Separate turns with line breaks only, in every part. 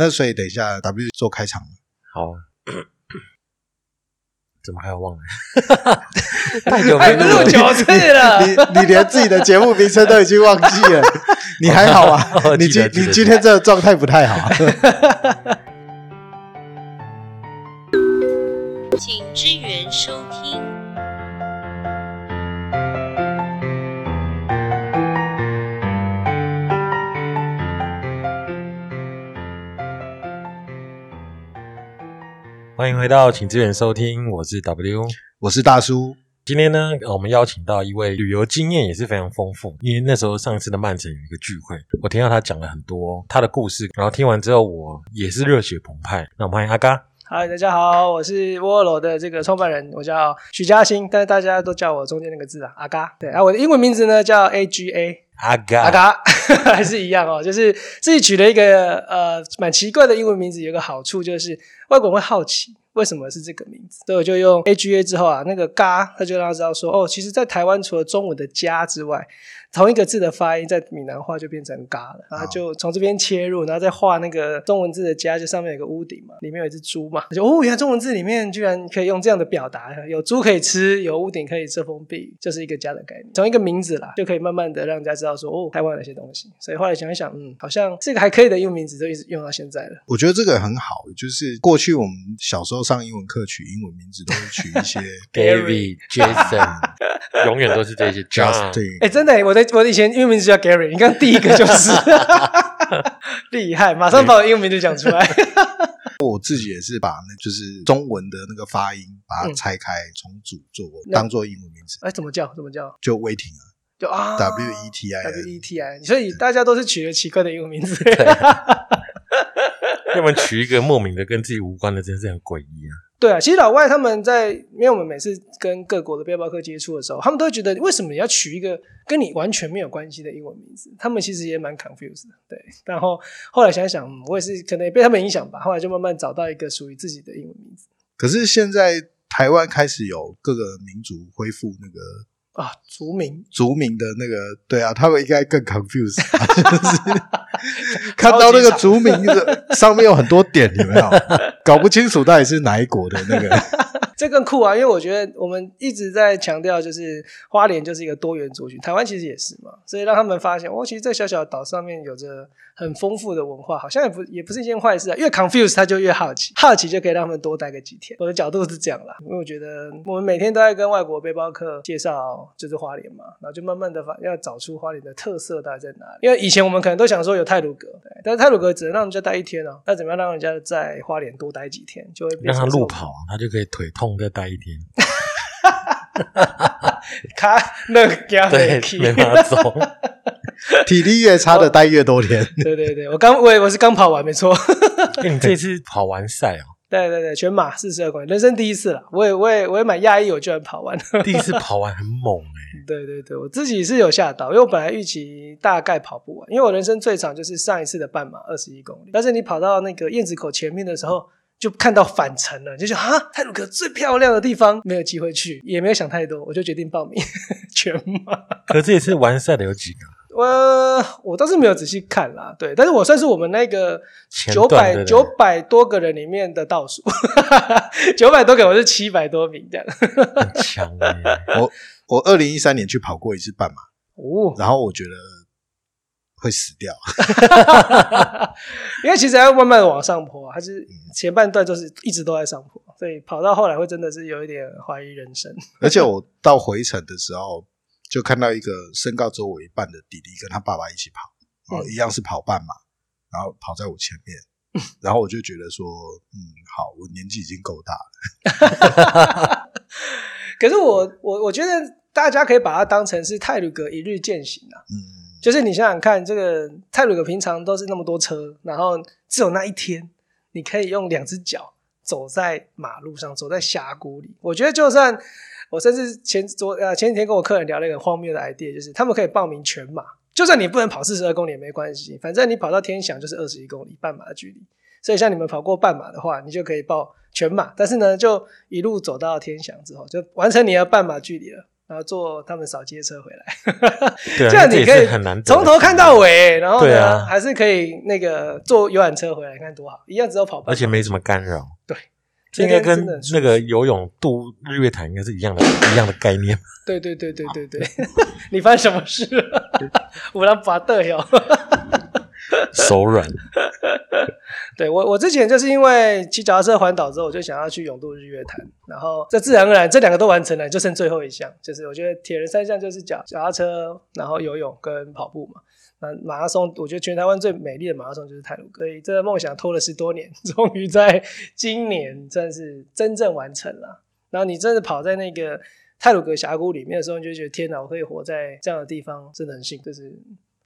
那所以等一下 W 做开场，
好。怎么还要忘了？太久没
录九次了，
你你连自己的节目名称都已经忘记了，你还好啊？你今你今天这个状态不太好。请支援收
欢迎回到，请支援收听，我是 W，
我是大叔。
今天呢，我们邀请到一位旅游经验也是非常丰富，因为那时候上一次的曼城有一个聚会，我听到他讲了很多他的故事，然后听完之后我也是热血澎湃。那我们欢迎阿嘎。
嗨，大家好，我是沃罗的这个创办人，我叫许嘉欣，但是大家都叫我中间那个字啊，阿嘎。对啊，我的英文名字呢叫 A G A，
阿嘎，
阿嘎，还是一样哦，就是自己取了一个呃蛮奇怪的英文名字，有个好处就是外国人会好奇。为什么是这个名字？所以我就用 A G A 之后啊，那个嘎，他就让他知道说，哦，其实，在台湾除了中文的家之外。同一个字的发音在闽南话就变成“嘎”了，然后就从这边切入，然后再画那个中文字的“家”，就上面有个屋顶嘛，里面有一只猪嘛，就哦，原来中文字里面居然可以用这样的表达，有猪可以吃，有屋顶可以遮风避雨，就是一个家的概念。从一个名字啦，就可以慢慢的让人家知道说，哦，台湾有些东西。所以后来想一想，嗯，好像这个还可以的英文名字，就一直用到现在了。
我觉得这个很好，就是过去我们小时候上英文课取英文名字都会取一些
Gary、Jason，永远都是这些 Justin。
哎，真的，我的我的以前英文名字。叫 Gary，你看第一个就是 厉害，马上把我英文名字讲出来。
我自己也是把那就是中文的那个发音把它拆开重组做当做英文名字。
哎，怎么叫？怎么叫？
就 Waiting 啊，
就啊
，W E T I
W E T I。所以大家都是取了奇怪的英文名字。
要么取一个莫名的跟自己无关的，真是很诡异啊。
对啊，其实老外他们在，因为我们每次跟各国的背包客接触的时候，他们都会觉得，为什么你要取一个跟你完全没有关系的英文名字？他们其实也蛮 confused 的。对，然后后来想想，我也是可能也被他们影响吧。后来就慢慢找到一个属于自己的英文名字。
可是现在台湾开始有各个民族恢复那个。
啊，族名，
族名的那个，对啊，他们应该更 confused，就是看到那个族名的上面有很多点，有没有？搞不清楚到底是哪一国的那个？
这更酷啊！因为我觉得我们一直在强调，就是花莲就是一个多元族群，台湾其实也是嘛，所以让他们发现，哦，其实这小小的岛上面有着很丰富的文化，好像也不也不是一件坏事啊。越 confuse 他就越好奇，好奇就可以让他们多待个几天。我的角度是这样啦，因为我觉得我们每天都在跟外国背包客介绍就是花莲嘛，然后就慢慢的发要找出花莲的特色到底在哪里。因为以前我们可能都想说有泰鲁阁，但是泰鲁阁只能让人家待一天哦，那怎么样让人家在花莲多待几天，就会
让他路跑，他就可以腿痛。再待一天，
卡那
个对，没办法走，
体力越差的待越多天。
对对对，我刚我我是刚跑完，没错。
你这次跑完赛哦？
对对对，全马四十二公里，人生第一次了。我也我也我也蛮讶异，我居然跑完。
第一次跑完很猛哎。
对对对，我自己是有吓到，因为我本来预期大概跑不完，因为我人生最长就是上一次的半马二十一公里，但是你跑到那个燕子口前面的时候。就看到返程了，就想啊，泰鲁格最漂亮的地方没有机会去，也没有想太多，我就决定报名 全马。
可这也是完赛的有几个？
我我倒是没有仔细看啦，对，但是我算是我们那个九百九百多个人里面的倒数，九百多个我是七百多名这样，
很强哎。
我我二零一三年去跑过一次半马，哦，然后我觉得。会死掉，
因为其实要慢慢的往上坡，还是前半段就是一直都在上坡，所以跑到后来会真的是有一点怀疑人生。
而且我到回程的时候，就看到一个身高只有我一半的弟弟跟他爸爸一起跑，哦，一样是跑半马，然后跑在我前面，然后我就觉得说，嗯，好，我年纪已经够大了。
可是我我我觉得大家可以把它当成是泰鲁格一日践行啊，嗯。就是你想想看，这个泰鲁格平常都是那么多车，然后只有那一天，你可以用两只脚走在马路上，走在峡谷里。我觉得，就算我甚至前昨呃前几天跟我客人聊了一个荒谬的 idea，就是他们可以报名全马，就算你不能跑四十二公里也没关系，反正你跑到天祥就是二十一公里半马的距离。所以像你们跑过半马的话，你就可以报全马，但是呢，就一路走到天祥之后，就完成你的半马距离了。然后坐他们扫街车回来，
对啊，
这样你可以从头看到尾，然后呢、还是可以那个坐游览车回来，看多好，一样只有跑半马，
而且没什么干扰。
对，
这应该跟那个游泳渡日月潭应该是一样的一样的概念。
对对对对对对，你发生什么事了？我让拔的哟。
手软，
对我，我之前就是因为骑脚踏车环岛之后，我就想要去永渡日月潭，然后这自然而然这两个都完成了，就剩最后一项，就是我觉得铁人三项就是脚脚踏车，然后游泳跟跑步嘛。那马拉松，我觉得全台湾最美丽的马拉松就是泰鲁格，所以这个梦想拖了十多年，终于在今年真是真正完成了。然后你真的跑在那个泰鲁格峡谷里面的时候，你就觉得天哪，我可以活在这样的地方，真的很幸。就是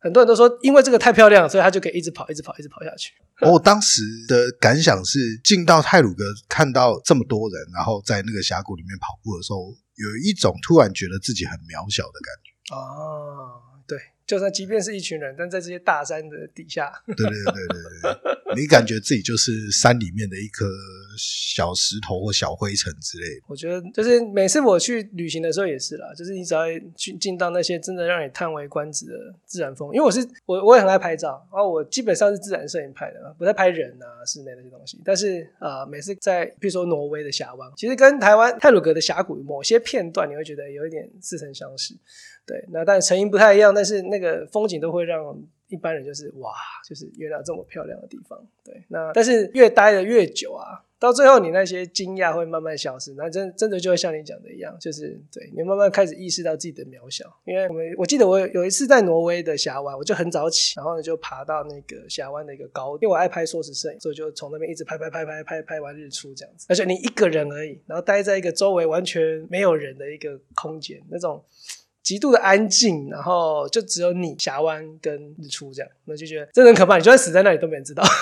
很多人都说，因为这个太漂亮了，所以他就可以一直跑，一直跑，一直跑下去。
我当时的感想是，进到泰鲁格看到这么多人，然后在那个峡谷里面跑步的时候，有一种突然觉得自己很渺小的感觉。
哦，对，就算即便是一群人，但在这些大山的底下，
对对对对对对，你感觉自己就是山里面的一颗小石头或小灰尘之类的。
我觉得就是每次我去旅行的时候也是啦，就是你只要去进到那些真的让你叹为观止的自然风，因为我是我我也很爱拍照，然后我基本上是自然摄影拍的，不太拍人啊室内那些东西。但是呃，每次在比如说挪威的峡湾，其实跟台湾泰鲁格的峡谷某些片段，你会觉得有一点似曾相识。对，那但成因不太一样，但是那个风景都会让一般人就是哇，就是原来这么漂亮的地方。对，那但是越待的越久啊，到最后你那些惊讶会慢慢消失，那真真的就会像你讲的一样，就是对你慢慢开始意识到自己的渺小。因为我们我记得我有一次在挪威的峡湾，我就很早起，然后呢就爬到那个峡湾的一个高，因为我爱拍缩时摄影，所以就从那边一直拍拍拍拍拍拍完日出这样子。而且你一个人而已，然后待在一个周围完全没有人的一个空间，那种。极度的安静，然后就只有你峡湾跟日出这样，那就觉得真的很可怕。你就算死在那里都没人知道。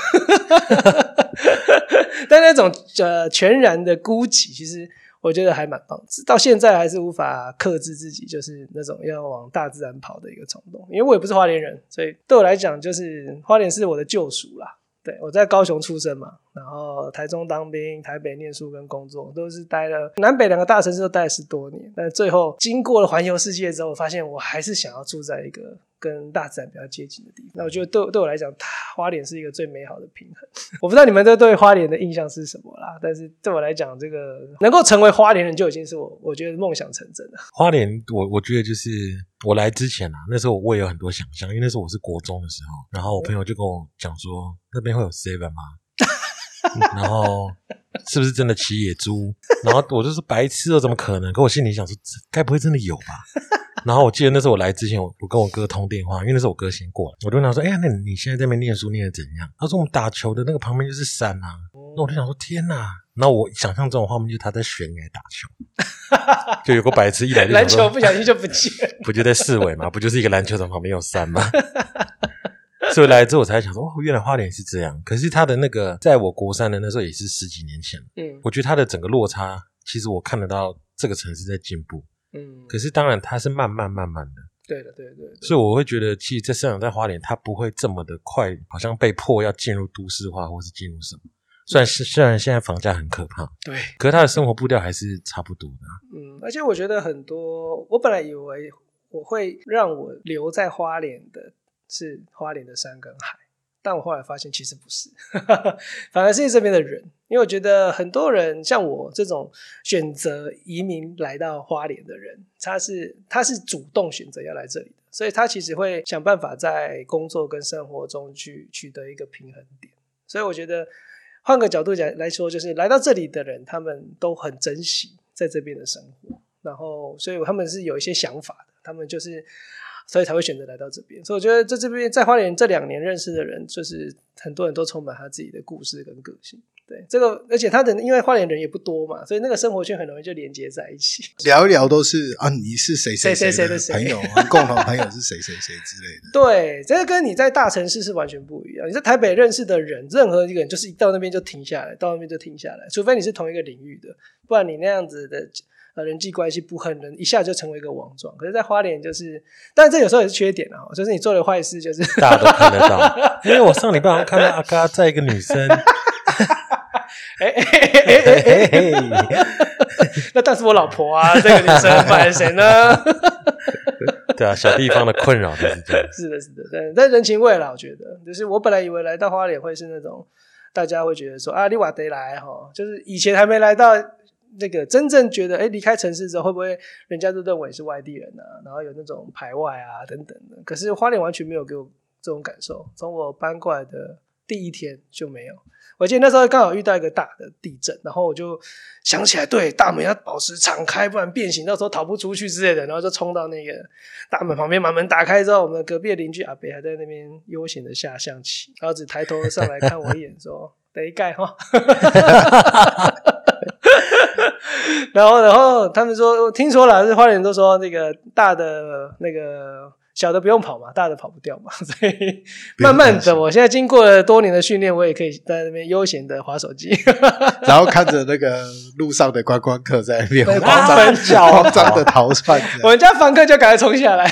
但那种呃全然的孤寂，其实我觉得还蛮棒。到现在还是无法克制自己，就是那种要往大自然跑的一个冲动。因为我也不是花莲人，所以对我来讲，就是花莲是我的救赎啦。对，我在高雄出生嘛，然后台中当兵，台北念书跟工作，都是待了南北两个大城市都待了十多年。但最后经过了环游世界之后，发现我还是想要住在一个跟大自然比较接近的地方。那我觉得对对我来讲，花莲是一个最美好的平衡。我不知道你们这对花莲的印象是什么啦，但是对我来讲，这个能够成为花莲人就已经是我我觉得梦想成真了。
花莲，我我觉得就是我来之前啊，那时候我也有很多想象，因为那时候我是国中的时候，然后我朋友就跟我讲说，那边会有 seven 吗？然后 是不是真的骑野猪？然后我就说白痴哦，怎么可能？可我心里想说，该不会真的有吧？然后我记得那时候我来之前，我我跟我哥通电话，因为那时候我哥先过来，我就问他说：“哎呀，那你现在在那边念书念的怎样？”他说：“我们打球的那个旁边就是山啊。”那我就想说：“天哪！”然后我想象中的画面，就是他在悬崖打球，就有个白痴一来就
篮球不小心就不见了。
不就在市尾吗？不就是一个篮球场旁边有山吗？所以来之后我才想说，哦，原来花莲是这样。可是他的那个，在我国三的那时候也是十几年前，
嗯
我觉得他的整个落差，其实我看得到这个城市在进步。
嗯，
可是当然它是慢慢慢慢的，
对的对的对的。
所以我会觉得，其实，这生长在花莲，它不会这么的快，好像被迫要进入都市化，或是进入什么。虽然是虽然现在房价很可怕，
对，
可是他的生活步调还是差不多的啊。
嗯，而且我觉得很多，我本来以为我会让我留在花莲的是花莲的山跟海，但我后来发现其实不是，反而是这边的人，因为我觉得很多人像我这种选择移民来到花莲的人，他是他是主动选择要来这里的，所以他其实会想办法在工作跟生活中去取得一个平衡点，所以我觉得。换个角度讲来说，就是来到这里的人，他们都很珍惜在这边的生活，然后所以他们是有一些想法的，他们就是所以才会选择来到这边。所以我觉得在这边在花莲这两年认识的人，就是很多人都充满他自己的故事跟个性。对这个，而且他的因为花莲人也不多嘛，所以那个生活圈很容易就连接在一起。
聊一聊都是啊，你是谁谁
谁谁
的
谁
朋友啊，共同朋友是谁谁谁之类的。
对，这个跟你在大城市是完全不一样。你在台北认识的人，任何一个人就是一到那边就停下来，到那边就停下来，除非你是同一个领域的，不然你那样子的呃人际关系不可能一下就成为一个网状。可是，在花莲就是，但这有时候也是缺点啊，就是你做了坏事，就是
大家都看得到。因为我上礼拜好像看到阿嘎在一个女生，
哎哎哎哎哎那但是我老婆啊，这个女生不然谁呢？
对啊，小地方的困扰就是这样。
是的，是的，但但人情味啦，我觉得，就是我本来以为来到花莲会是那种大家会觉得说啊，你瓦得来哈，就是以前还没来到那个真正觉得哎离开城市之后会不会人家都认为是外地人啊，然后有那种排外啊等等的。可是花莲完全没有给我这种感受，从我搬过来的第一天就没有。我记得那时候刚好遇到一个大的地震，然后我就想起来，对，大门要保持敞开，不然变形，到时候逃不出去之类的，然后就冲到那个大门旁边，把门打开之后，我们隔壁的邻居阿北还在那边悠闲的下象棋，然后只抬头上来看我一眼，说：“得盖哈。”然后，然后他们说，听说了，是花莲都说那个大的那个。小的不用跑嘛，大的跑不掉嘛，所以慢慢的，我现在经过了多年的训练，我也可以在那边悠闲的划手机，
然后看着那个路上的观光客在那边慌
翻
张、慌张的逃窜。
我们家房客就赶快冲下来，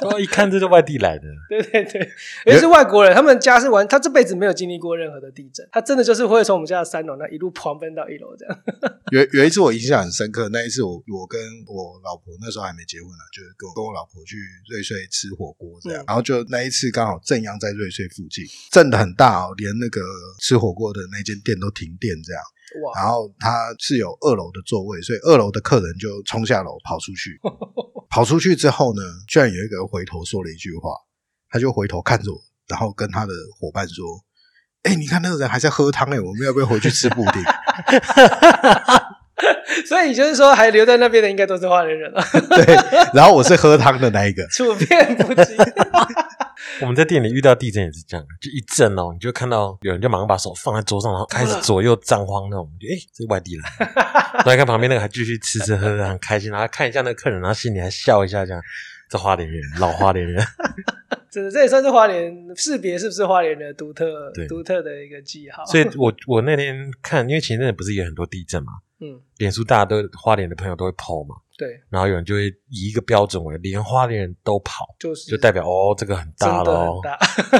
哦，一看这是外地来的，
对对对，也是外国人，他们家是玩，他这辈子没有经历过任何的地震，他真的就是会从我们家的三楼那一路狂奔到一楼这样。
有有一次我印象很深刻，那一次我我跟我老婆那时候还没结婚呢，就是跟我跟我老婆去瑞穗。吃火锅这样，然后就那一次刚好正阳在瑞穗附近，震的很大哦，连那个吃火锅的那间店都停电这样。哇！然后他是有二楼的座位，所以二楼的客人就冲下楼跑出去。跑出去之后呢，居然有一个人回头说了一句话，他就回头看着我，然后跟他的伙伴说：“哎，你看那个人还在喝汤哎，我们要不要回去吃布丁？”
所以就是说，还留在那边的应该都是花莲人了。
对，然后我是喝汤的那一个，
处变不惊。
我们在店里遇到地震也是这样，就一震哦，你就看到有人就马上把手放在桌上，然后开始左右张慌那种。就哎，这外地人。来看旁边那个还继续吃吃喝喝，很开心。然后看一下那个客人，然后心里还笑一下，这样。这花莲人，老花莲人。
这这也算是花莲识别是不是花莲的独特、独特的一个记号。
所以我我那天看，因为前阵子不是有很多地震嘛。嗯，脸书大家都花莲的朋友都会跑嘛，
对，
然后有人就会以一个标准为连花莲人都跑，
就是
就代表哦，这个很大喽。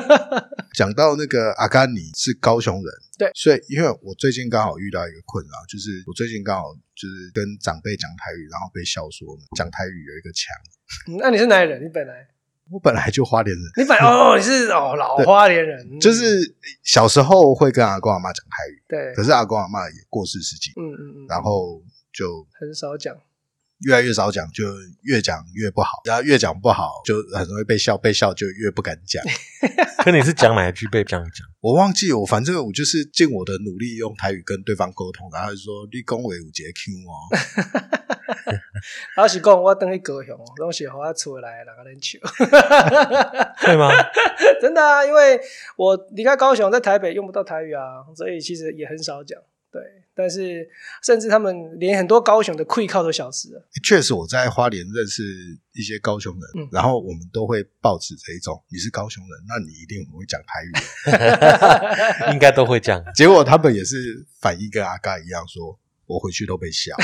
讲到那个阿甘尼是高雄人，
对，
所以因为我最近刚好遇到一个困扰，就是我最近刚好就是跟长辈讲台语，然后被笑说讲台语有一个墙。
那你是哪里人？你本来？
我本来就花莲人，
你本哦你是哦老花莲人，
就是小时候会跟阿公阿妈讲台语，
对，
可是阿公阿妈也过世十几，
嗯嗯嗯，
然后就
很少讲，
越来越少讲，就越讲越不好，然后越讲不好就很容易被笑，被笑就越不敢讲。
可你是讲哪一句被这样讲？
我忘记，我反正我就是尽我的努力用台语跟对方沟通，然后说立功为五节 Q 哦。
老实讲，我等去高雄，拢是和我出来两个人笑，
对吗？
真的啊，因为我离开高雄，在台北用不到台语啊，所以其实也很少讲。对，但是甚至他们连很多高雄的溃靠都消失了。
确实，我在花莲认识一些高雄人，然后我们都会抱持这一种：你是高雄人，那你一定很会讲台
语，应该都会讲。
结果他们也是反应跟阿嘎一样，说我回去都被笑。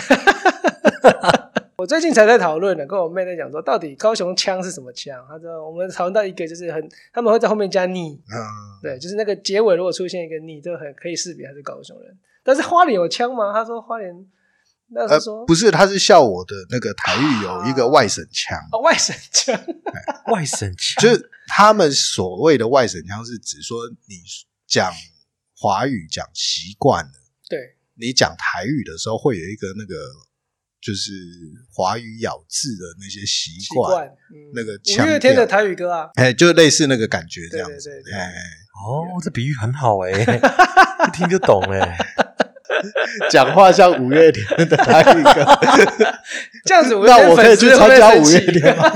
我最近才在讨论呢，跟我妹在讲说，到底高雄腔是什么腔？他说我们讨论到一个，就是很他们会在后面加你，嗯，对，就是那个结尾如果出现一个你，就很可以识别他是高雄人。但是花莲有腔吗？他说花莲，那他说
不是，他是笑我的那个台语有一个外省腔，
外省腔，
外省腔，
就是他们所谓的外省腔，是指说你讲华语讲习惯了，
对
你讲台语的时候会有一个那个。就是华语咬字的那些习惯，那个
五月天的台语歌啊，
哎，就类似那个感觉这样子，哎，
哦，这比喻很好哎，一听就懂哎，
讲话像五月天的那一个，
这样子，
那我可以去参加五月天吗？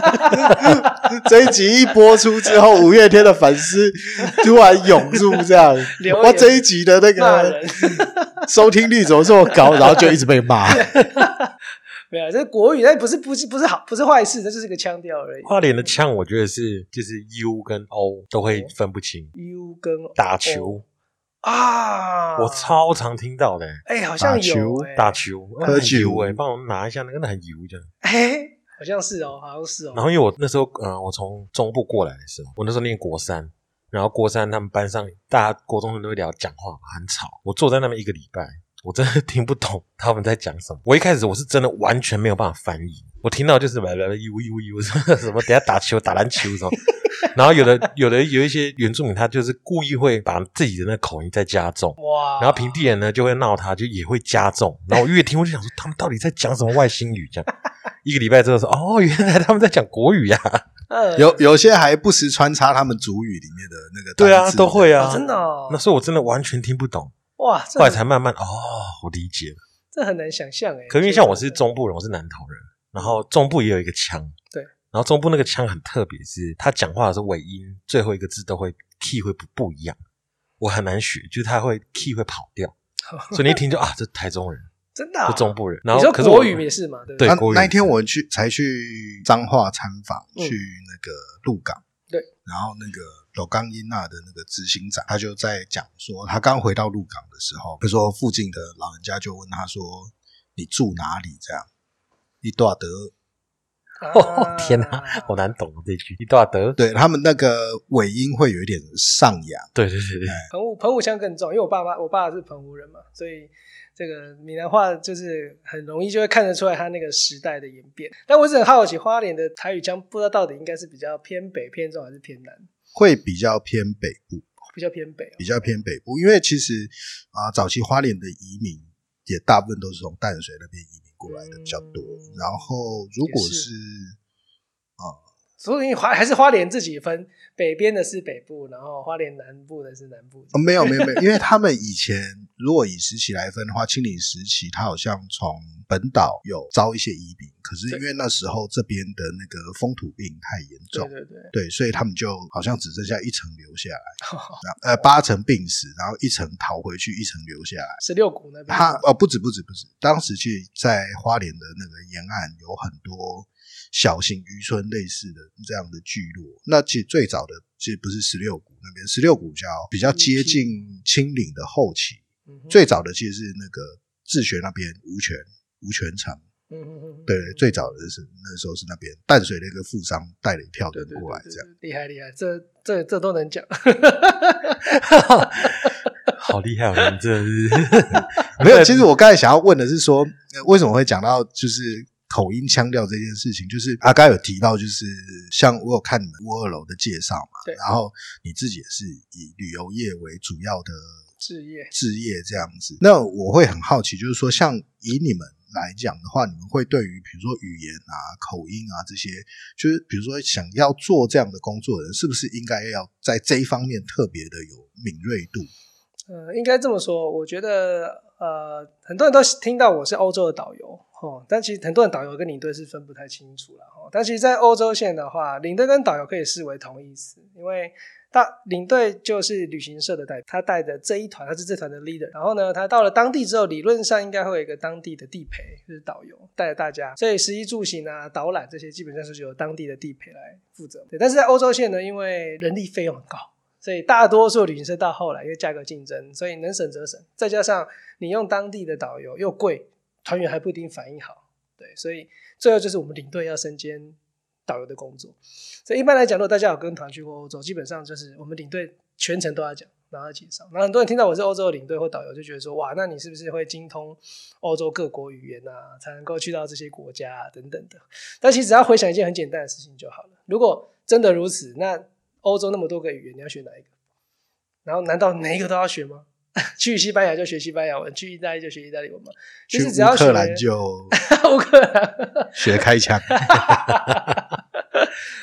这一集一播出之后，五月天的粉丝突然涌入，这样，哇，这一集的那个收听率怎么这么高？然后就一直被骂。
没有，这是国语，但不是不是不是好，不是坏事，这就是个腔调而已。
花莲的腔，我觉得是就是 U 跟 O 都会分不清。
U 跟
打球
啊，
我超常听到的。
哎，好像有
打球喝酒哎，帮我拿一下那个，那很油这样。
哎，好像是哦，好像是哦。
然后因为我那时候，嗯，我从中部过来的时候，我那时候念国三，然后国三他们班上大家国中生都会聊讲话嘛，很吵。我坐在那边一个礼拜。我真的听不懂 他们在讲什么。我一开始我是真的完全没有办法翻译，我听到就是来来来，呦呦呦，什么等下打球打篮球什么。然后有的有的有一些原住民，他就是故意会把自己的那口音再加重，
哇！
然后平地人呢就会闹他，就也会加重。然后我越听我就想说，他们到底在讲什么外星语？这样 一个礼拜之后说，哦，原来他们在讲国语呀、
嗯
有有些还不时穿插他们主语里面的那个
对啊都会啊，
哦真的哦
那时候我真的完全听不懂，
哇，这
后来才慢慢哦，我理解了。
这很难想象哎。
可因为像我是中部人，我是南投人，然后中部也有一个腔，
对，
然后中部那个腔很特别，是他讲话的时候尾音最后一个字都会 key 会不不一样，我很难学，就是他会 key 会跑掉，所以你一听就啊，这台中人，
真的啊
这中部人。然后可是我
国语也是嘛？对不
那一天我去才去彰化参访，
嗯
去那个鹿港，
对，
然后那个斗冈英娜的那个执行长，他就在讲说，他刚回到鹿港的时候，他说附近的老人家就问他说：“你住哪里？”这样，你多少德？
哦 天哪，好难懂哦这句，一大德，
对他们那个尾音会有一点上扬，
对对对对，
澎湖澎湖腔更重，因为我爸妈我爸是澎湖人嘛，所以这个闽南话就是很容易就会看得出来他那个时代的演变。但我是很好奇，花莲的台语腔不知道到底应该是比较偏北偏重还是偏南？
会比较偏北部，
比较偏北、哦，
比较偏北部，因为其实啊、早期花莲的移民也大部分都是从淡水那边移民过来的比较多。
嗯
然后如果
也是
是
所以花还是花莲自己分，北边的是北部，然后花莲南部的是南部。
哦，没有没有没有，因为他们以前如果以时期来分的话，清领时期他好像从本岛有招一些移民，可是因为那时候这边的那个风土病太严重，
对对对，
对，所以他们就好像只剩下一层留下来，呃八层病死，然后一层逃回去，一层留下来。
十六股那边。
他哦，不止不止不止，当时其实，在花莲的那个沿岸有很多小型渔村类似的这样的聚落。那其实最早的其实不是十六股那边，十六股比较比较接近清岭的后期，
嗯
最早的其实是那个自学那边吴泉吴泉城，
嗯嗯嗯，
对，最早的是那时候是那边淡水的一个富商带了一票人过来，这样。
对，厉害厉害，这这这都能讲。
好厉害哦！你这是
没有，其实我刚才想要问的是说，呃为什么会讲到就是口音腔调这件事情？就是阿刚有提到，就是像我有看你们乌二楼的介绍嘛，
对
然后你自己也是以旅游业为主要的
置业
置业这样子。那我会很好奇，就是说，像以你们来讲的话，你们会对于比如说语言啊、口音啊这些，就是比如说想要做这样的工作的人，是不是应该要在这一方面特别的有敏锐度？
呃，应该这么说，我觉得呃，很多人都听到我是欧洲的导游哦，但其实很多人导游跟领队是分不太清楚了哦。但其实，在欧洲线的话，领队跟导游可以视为同义词，因为大领队就是旅行社的代表，他带的这一团，他是这团的 leader。然后呢，他到了当地之后，理论上应该会有一个当地的地陪，就是导游带着大家，所以食衣住行啊、导览这些基本上是由当地的地陪来负责。对，但是在欧洲线呢，因为人力费用很高。所以大多数旅行社到后来，因为价格竞争，所以能省则省。再加上你用当地的导游又贵，团员还不一定反应好，对，所以最后就是我们领队要身兼导游的工作。所以一般来讲，如果大家有跟团去过欧洲，基本上就是我们领队全程都要讲，然后介绍。然后很多人听到我是欧洲的领队或导游，就觉得说，哇，那你是不是会精通欧洲各国语言啊，才能够去到这些国家啊等等的？但其实只要回想一件很简单的事情就好了。如果真的如此，那 欧洲那么多个语言，你要学哪一个？然后难道哪一个都要学吗？去西班牙就学西班牙文，去意大利就学意大利文吗？其
去
实只要学
乌克兰就
乌克兰
学开枪。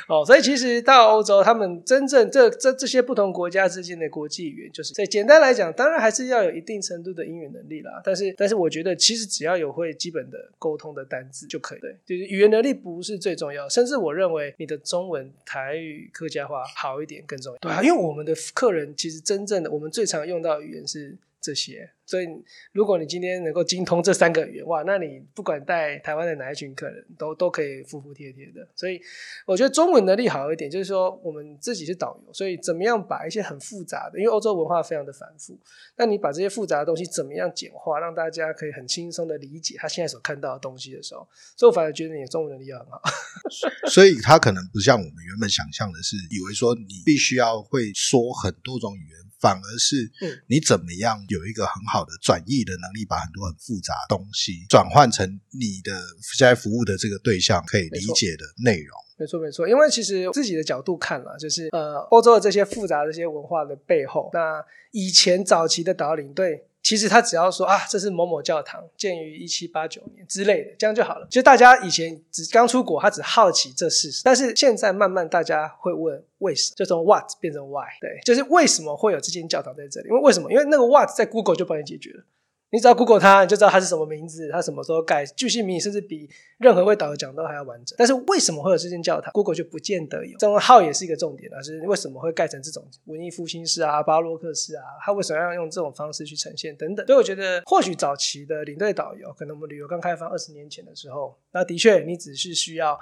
哦，所以其实到欧洲，他们真正这这这些不同国家之间的国际语言，就是所以简单来讲，当然还是要有一定程度的英语能力啦。但是，但是我觉得其实只要有会基本的沟通的单字就可以。对，就是语言能力不是最重要，甚至我认为你的中文、台语、客家话好一点更重要。对啊，因为我们的客人其实真正的我们最常用到语言是这些，所以如果你今天能够精通这三个语言，哇，那你不管带台湾的哪一群客人，都都可以服服帖帖的。所以我觉得中文能力好一点，就是说我们自己是导游，所以怎么样把一些很复杂的，因为欧洲文化非常的繁复，那你把这些复杂的东西怎么样简化，让大家可以很轻松的理解他现在所看到的东西的时候，所以我反而觉得你的中文能力要很好。
所以他可能不像我们原本想象的是，以为说你必须要会说很多种语言反而是
嗯。
你怎么样有一个很好的转译的能力，把很多很复杂的东西转换成你的现在服务的这个对象可以理解的内容。
没错没错，因为其实自己的角度看了，就是呃，欧洲的这些复杂的这些文化的背后，那以前早期的导领队，其实他只要说啊，这是某某教堂，建于一七八九年之类的，这样就好了。其实大家以前只刚出国，他只好奇这事实，但是现在慢慢大家会问为什么，就从 what 变成 why，对，就是为什么会有这间教堂在这里？因为为什么？因为那个 what 在 Google 就帮你解决了。你只要 Google 它，你就知道它是什么名字，它什么时候盖，巨细靡遗，甚至比任何会导游讲都还要完整。但是为什么会有这间教堂？Google 就不见得有。这种号也是一个重点啊，就是为什么会盖成这种文艺复兴式啊、巴洛克式啊？它为什么要用这种方式去呈现等等？所以我觉得，或许早期的领队导游，可能我们旅游刚开放二十年前的时候，那的确你只是需要。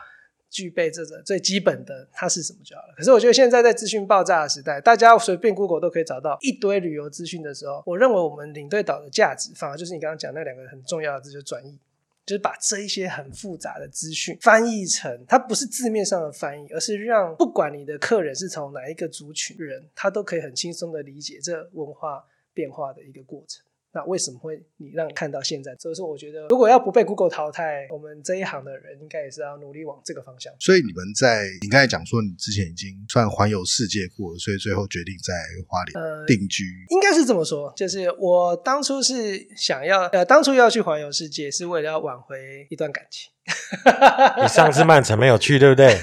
具备这个最基本的，它是什么就好了。可是我觉得现在在资讯爆炸的时代，大家随便 Google 都可以找到一堆旅游资讯的时候，我认为我们领队导的价值，反而就是你刚刚讲那两个很重要的字，就是转译，就是把这一些很复杂的资讯翻译成，它不是字面上的翻译，而是让不管你的客人是从哪一个族群人，他都可以很轻松的理解这文化变化的一个过程。那为什么会你让看到现在？所以说，我觉得如果要不被 Google 淘汰，我们这一行的人应该也是要努力往这个方向。
所以你们在你刚才讲说，你之前已经算环游世界过了，所以最后决定在花莲
呃，
定居。
应该是这么说，就是我当初是想要，呃，当初要去环游世界，是为了要挽回一段感情。
你上次曼城没有去，对不对？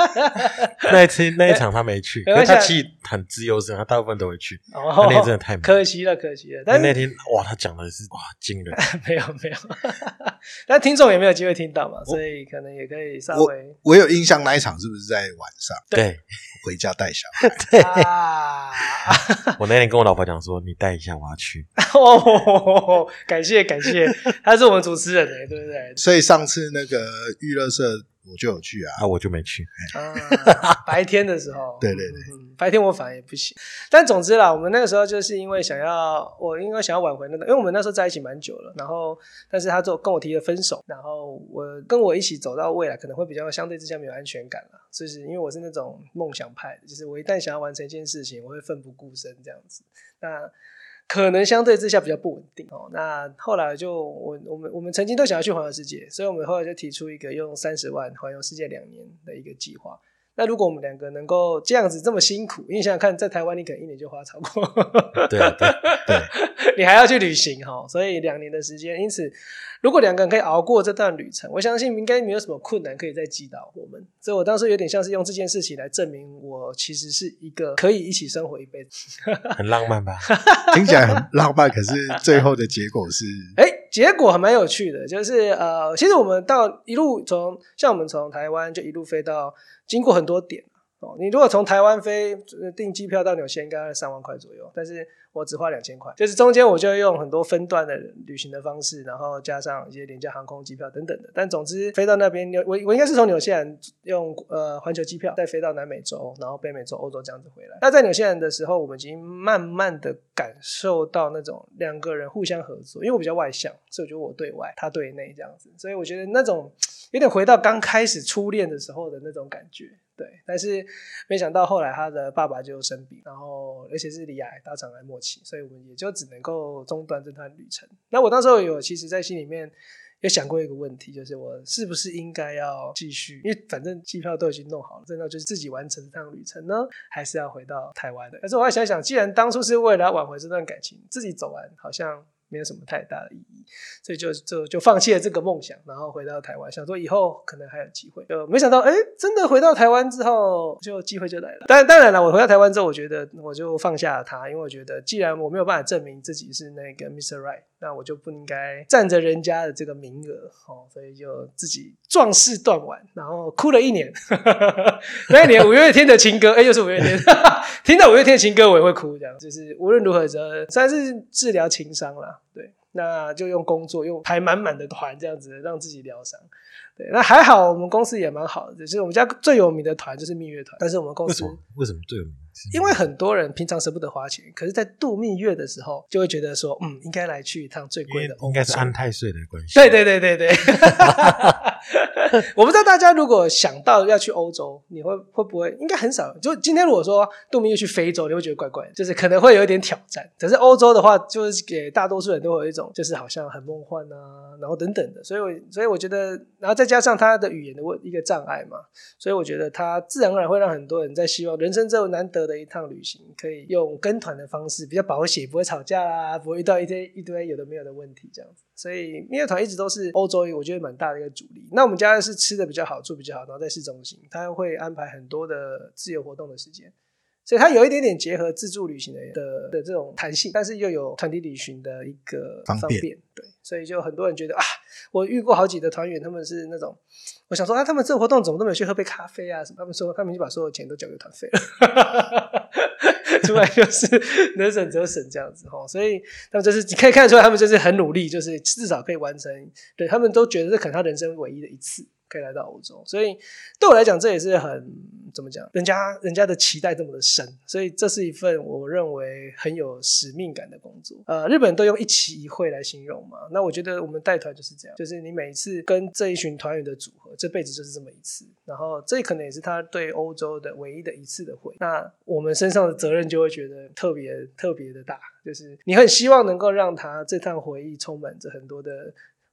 那一次那一场他没去，因为他气很自由身，他大部分都会去。
哦
那天真的太
可惜了，可惜了。但
那天哇，他讲的是哇惊人，
没 有没有，但听众也没有机会听到嘛，所以可能也可以稍微
我有印象那一场是不是在晚上
对
回家带小孩？
啊，
我那天跟我老婆讲说，你带一下，我要去。
哦，感谢感谢，他是我们主持人哎，对不对？
所以上次那个娱乐社我就有去啊。
啊，我就没去。
啊，白天的时候，
对对对
嗯，白天我反而也不行。但总之啦，我们那个时候就是因为想要，我因为想要挽回那个，因为我们那时候在一起蛮久了，然后但是他就跟我提了分手，然后我跟我一起走到未来，可能会比较相对之下没有安全感了，就是因为我是那种梦想派的，就是我一旦想要完成一件事情，我会奋不顾身这样子。那可能相对之下比较不稳定哦。那后来就我我们我们曾经都想要去环游世界，所以我们后来就提出一个用三十万环游世界两年的一个计划。那如果我们两个能够这样子这么辛苦，因为想想看，在台湾你可能一年就花超过，
对啊对
对，
你还要去旅行哈，所以两年的时间，因此如果两个人可以熬过这段旅程，我相信应该没有什么困难可以再击倒我们。所以我当时有点像是用这件事情来证明我其实是一个可以一起生活一辈子。
很浪漫吧？
听起来很浪漫，可是最后的结果是，
哎，结果还蛮有趣的，就是呃，其实我们到一路从像我们从台湾就一路飞到，经过很多点哦。你如果从台湾飞呃订机票到纽西兰，应该三万块左右，但是我只花两千块，就是中间我就用很多分段的旅行的方式，然后加上一些廉价航空机票等等的。但总之飞到那边，纽我我应该是从纽西兰用呃环球机票，再飞到南美洲，然后北美洲、欧洲这样子回来。那在纽西兰的时候，我们已经慢慢的感受到那种两个人互相合作，因为我比较外向，所以我觉得我对外，他对内这样子，所以我觉得那种有点回到刚开始初恋的时候的那种感觉。对，但是没想到后来他的爸爸就生病，然后而且是离癌，大肠癌末期，所以我们也就只能够中断这段旅程。那我当时候有其实在心里面有想过一个问题，就是我是不是应该要继续？因为反正机票都已经弄好了，真的就是自己完成这趟旅程呢，还是要回到台湾的？可是我还想想，既然当初是为了挽回这段感情，自己走完好像。没有什么太大的意义，所以就就就放弃了这个梦想，然后回到台湾，想说以后可能还有机会。就没想到，哎，真的回到台湾之后，就机会就来了。当当然了，我回到台湾之后，我觉得我就放下了他，因为我觉得既然我没有办法证明自己是那个 Mr. Right，那我就不应该占着人家的这个名额哦，所以就自己壮士断腕，然后哭了一年。那一年五月天的情歌，哎，又是五月天，听到五月天的情歌我也会哭，这样就是无论如何，这算是治疗情伤啦。对，那就用工作，用排满满的团这样子让自己疗伤。对，那还好，我们公司也蛮好的，就是我们家最有名的团就是蜜月团，但是我们公司
为什么？为什么最有名？是
因为很多人平常舍不得花钱，可是，在度蜜月的时候，就会觉得说，嗯，应该来去一趟最贵的
应该是安太岁的关系。
对对对对对，我不知道大家如果想到要去欧洲，你会会不会？应该很少。就今天如果说度蜜月去非洲，你会觉得怪怪的，就是可能会有一点挑战。可是欧洲的话，就是给大多数人都会有一种，就是好像很梦幻啊，然后等等的。所以我，所以我觉得，然后再再加上他的语言的问一个障碍嘛，所以我觉得他自然而然会让很多人在希望人生这么难得的一趟旅行，可以用跟团的方式，比较保险，不会吵架啊，不会遇到一堆一堆有的没有的问题这样子。所以蜜月团一直都是欧洲，我觉得蛮大的一个主力。那我们家是吃的比较好，住比较好，然后在市中心，他会安排很多的自由活动的时间。所以它有一点点结合自助旅行的的的这种弹性，但是又有团体旅行的一个
方便。
对，所以就很多人觉得啊，我遇过好几个团员，他们是那种，我想说啊，他们这个活动怎么都没有去喝杯咖啡啊什么？他们说他们就把所有钱都交给团费了，出来就是能省则省这样子哈。所以他们就是你可以看得出来，他们就是很努力，就是至少可以完成。对他们都觉得这可能他人生唯一的一次。可以来到欧洲，所以对我来讲，这也是很怎么讲，人家人家的期待这么的深，所以这是一份我认为很有使命感的工作。呃，日本人都用一期一会来形容嘛，那我觉得我们带团就是这样，就是你每一次跟这一群团员的组合，这辈子就是这么一次，然后这可能也是他对欧洲的唯一的一次的会，那我们身上的责任就会觉得特别特别的大，就是你很希望能够让他这趟回忆充满着很多的。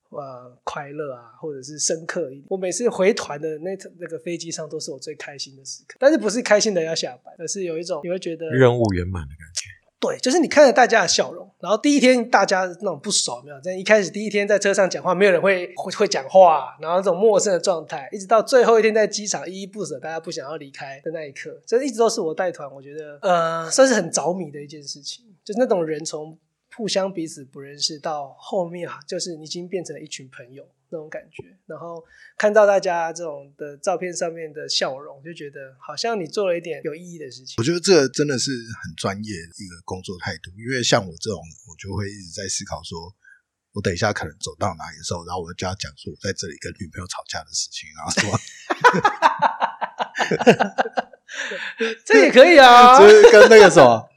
呃，快乐啊，或者是深刻一点。我每次回团的那那个飞机上，都是我最开心的时刻。但是不是开心的要下班，而是有一种你会觉得
任务圆满的感觉。
对，就是你看着大家的笑容，然后第一天大家那种不熟，没有在一开始第一天在车上讲话，没有人会会会讲话，然后这种陌生的状态，一直到最后一天在机场依依不舍，大家不想要离开的那一刻，这一直都是我带团，我觉得呃，算是很着迷的一件事情，就是那种人从。互相彼此不认识，到后面啊，就是已经变成了一群朋友那种感觉。然后看到大家这种的照片上面的笑容，就觉得好像你做了一点有意义的事情。
我觉得这真的是很专业的一个工作态度，因为像我这种，我就会一直在思考，说我等一下可能走到哪里的时候，然后我就要讲说我在这里跟女朋友吵架的事情，然后说
这也可以啊，
就是跟那个什么，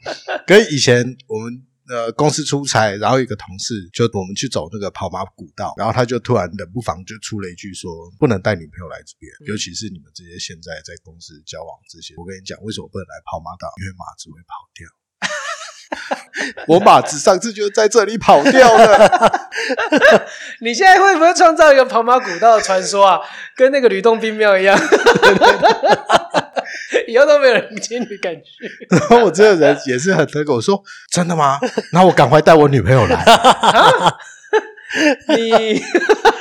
跟以前我们。呃，公司出差，然后一个同事就我们去走那个跑马古道，然后他就突然冷不防就出了一句说：“不能带女朋友来这边，尤其是你们这些现在在公司交往这些。”我跟你讲，为什么不能来跑马岛？因为马子会跑掉。我马子上次就在这里跑掉了。
你现在会不会创造一个跑马古道的传说啊？跟那个吕洞宾庙一样？以后都没有人接你感觉。
然后我这个人也是很那个，我说真的吗？那我赶快带我女朋友来。
你，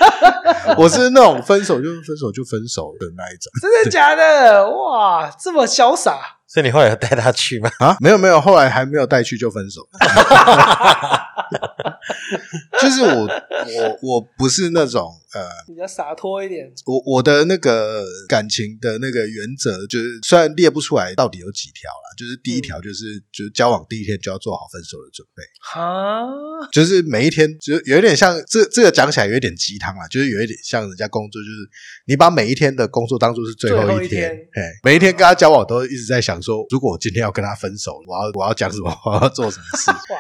我是那种分手就分手就分手的那一种。
真的假的？哇，这么潇洒！
所以你后来有带他去吗？
啊，没有没有，后来还没有带去就分手。就是我我我不是那种。呃，
比较洒脱一点。
我我的那个感情的那个原则，就是虽然列不出来到底有几条啦，就是第一条就是，就是交往第一天就要做好分手的准备。
哈，
就是每一天，就有一点像这这个讲起来有一点鸡汤啊，就是有一点像人家工作，就是你把每一天的工作当做是最后一天，哎，每一天跟他交往都一直在想说，如果我今天要跟他分手，我要我要讲什么，我要做什么事。
哇，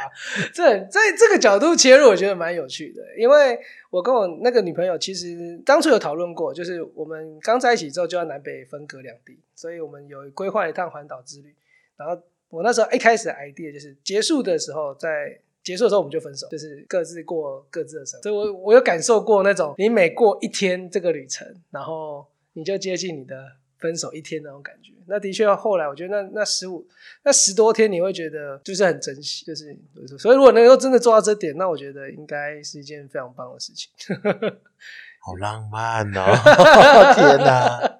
这在这个角度切入，我觉得蛮有趣的，因为。我跟我那个女朋友其实当初有讨论过，就是我们刚在一起之后就要南北分隔两地，所以我们有规划一趟环岛之旅。然后我那时候一开始 idea 就是结束的时候，在结束的时候我们就分手，就是各自过各自的生活。所以我我有感受过那种，你每过一天这个旅程，然后你就接近你的。分手一天那种感觉，那的确后来我觉得那那十五那十多天你会觉得就是很珍惜，就是所以如果能够真的做到这点，那我觉得应该是一件非常棒的事情。
好浪漫哦！天哪，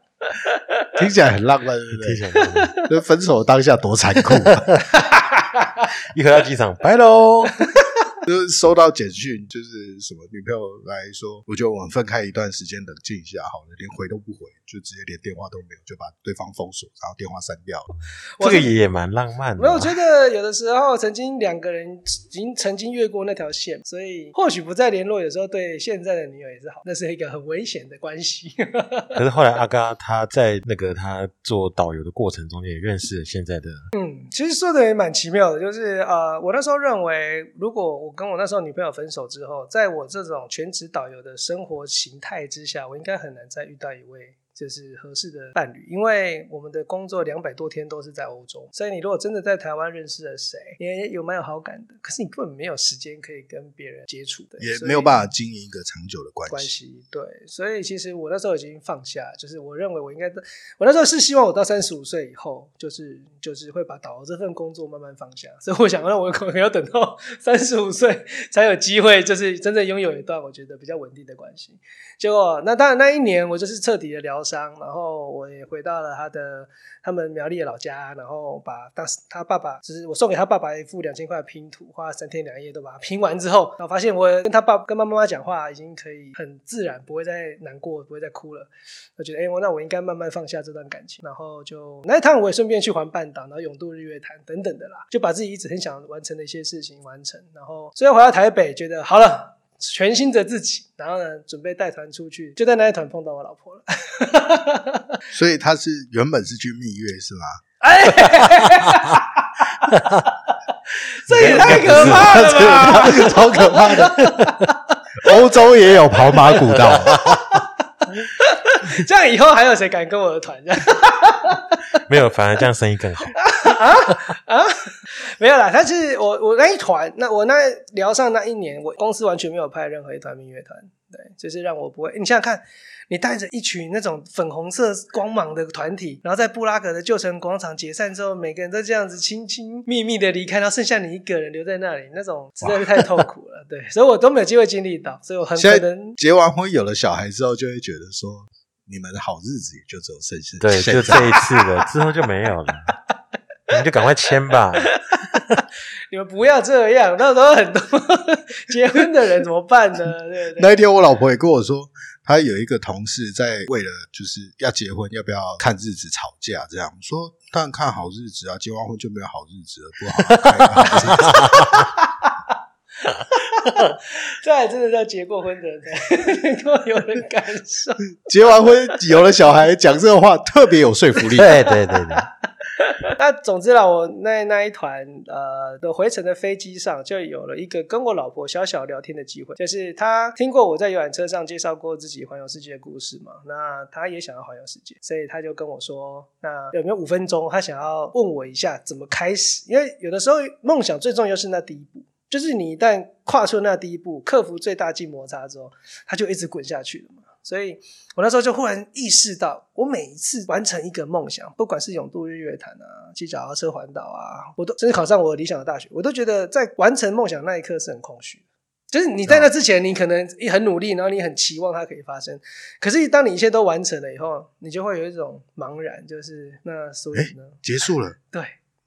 听起来很浪漫，对不对？
听起来，
就分手当下多残酷，
一回到机场，拜喽。
就是收到简讯，就是什么女朋友来说，我觉得我们分开一段时间，冷静一下好了，连回都不回，就直接连电话都没有，就把对方封锁，然后电话删掉了。
这个也蛮浪漫的。
没有，我觉得有的时候曾经两个人已经曾经越过那条线，所以或许不再联络，有时候对现在的女友也是好。那是一个很危险的关系。
可是后来阿嘎他在那个他做导游的过程中，也认识了现在的。
嗯，其实说的也蛮奇妙的，就是呃，我那时候认为，如果我跟我那时候女朋友分手之后，在我这种全职导游的生活形态之下，我应该很难再遇到一位。就是合适的伴侣，因为我们的工作两百多天都是在欧洲，所以你如果真的在台湾认识了谁，也有蛮有好感的，可是你根本没有时间可以跟别人接触的，
也没有办法经营一个长久的关系。
关系对，所以其实我那时候已经放下，就是我认为我应该，我那时候是希望我到三十五岁以后，就是就是会把导游这份工作慢慢放下，所以我想让我可能要等到三十五岁才有机会，就是真正拥有一段我觉得比较稳定的关系。结果那当然那一年我就是彻底的疗。然后我也回到了他的他们苗栗的老家，然后把当时他爸爸就是我送给他爸爸一副两千块拼图，花了三天两夜都把它拼完之后，然后发现我跟他爸跟妈妈妈讲话已经可以很自然，不会再难过，不会再哭了。我觉得哎，我那我应该慢慢放下这段感情，然后就那一趟我也顺便去环半岛，然后永渡日月潭等等的啦，就把自己一直很想完成的一些事情完成，然后最后回到台北，觉得好了。全新的自己，然后呢，准备带团出去，就在那一团碰到我老婆了。
所以他是原本是去蜜月是吗？
哎，这也太可怕了吧！
超可怕的。欧洲也有跑马古道，
这样以后还有谁敢跟我的团？
没有，反而这样生意更好。
啊啊！没有啦，但是我我那一团，那我那聊上那一年，我公司完全没有派任何一团蜜月团，对，就是让我不会。你想想看，你带着一群那种粉红色光芒的团体，然后在布拉格的旧城广场解散之后，每个人都这样子亲亲密密的离开，然后剩下你一个人留在那里，那种实在是太痛苦了。对，所以我都没有机会经历到，所以我很可能
结完婚有了小孩之后，就会觉得说，你们的好日子也就只有剩下
对，就这一次了，之后就没有了。你们就赶快签吧！
你们不要这样，那时候很多 结婚的人怎么办呢？对对？
那一天我老婆也跟我说，她有一个同事在为了就是要结婚要不要看日子吵架，这样说当然看好日子啊，结完婚就没有好日子了，不好。
这真的叫结过婚的人才能够有人感受。
结完婚有了小孩，讲这个话特别有说服力。
对对对对。
那总之啦，我那那一团呃的回程的飞机上，就有了一个跟我老婆小小聊天的机会。就是他听过我在游览车上介绍过自己环游世界的故事嘛，那他也想要环游世界，所以他就跟我说，那有没有五分钟？他想要问我一下怎么开始，因为有的时候梦想最重要是那第一步。就是你一旦跨出那第一步，克服最大静摩擦之后，它就一直滚下去了嘛。所以我那时候就忽然意识到，我每一次完成一个梦想，不管是永渡日月潭啊，骑脚踏车环岛啊，我都甚至考上我理想的大学，我都觉得在完成梦想那一刻是很空虚。就是你在那之前，你可能很努力，然后你很期望它可以发生。可是当你一切都完成了以后，你就会有一种茫然，就是那所以呢，
结束了，
对。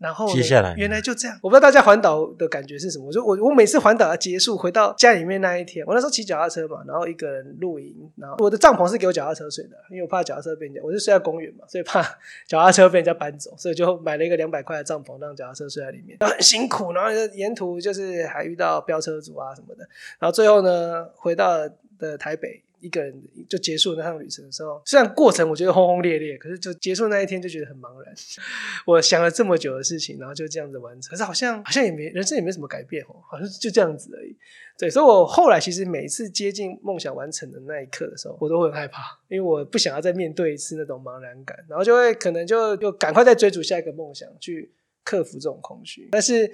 然后
接下来
原来就这样，我不知道大家环岛的感觉是什么。我说我我每次环岛要结束，回到家里面那一天，我那时候骑脚踏车嘛，然后一个人露营，然后我的帐篷是给我脚踏车睡的，因为我怕脚踏车被人家，我是睡在公园嘛，所以怕脚踏车被人家搬走，所以就买了一个两百块的帐篷，让脚踏车睡在里面，然后很辛苦，然后沿途就是还遇到飙车族啊什么的，然后最后呢回到的台北。一个人就结束那趟旅程的时候，虽然过程我觉得轰轰烈烈，可是就结束那一天就觉得很茫然。我想了这么久的事情，然后就这样子完成，可是好像好像也没人生也没什么改变哦，好像就这样子而已。对，所以我后来其实每一次接近梦想完成的那一刻的时候，我都会很害怕，因为我不想要再面对一次那种茫然感，然后就会可能就就赶快再追逐下一个梦想，去克服这种空虚。但是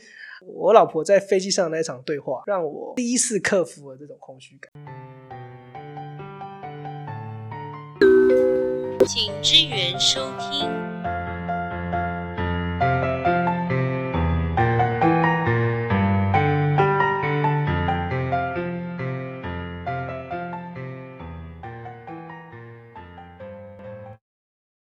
我老婆在飞机上那一场对话，让我第一次克服了这种空虚感。请支援收听。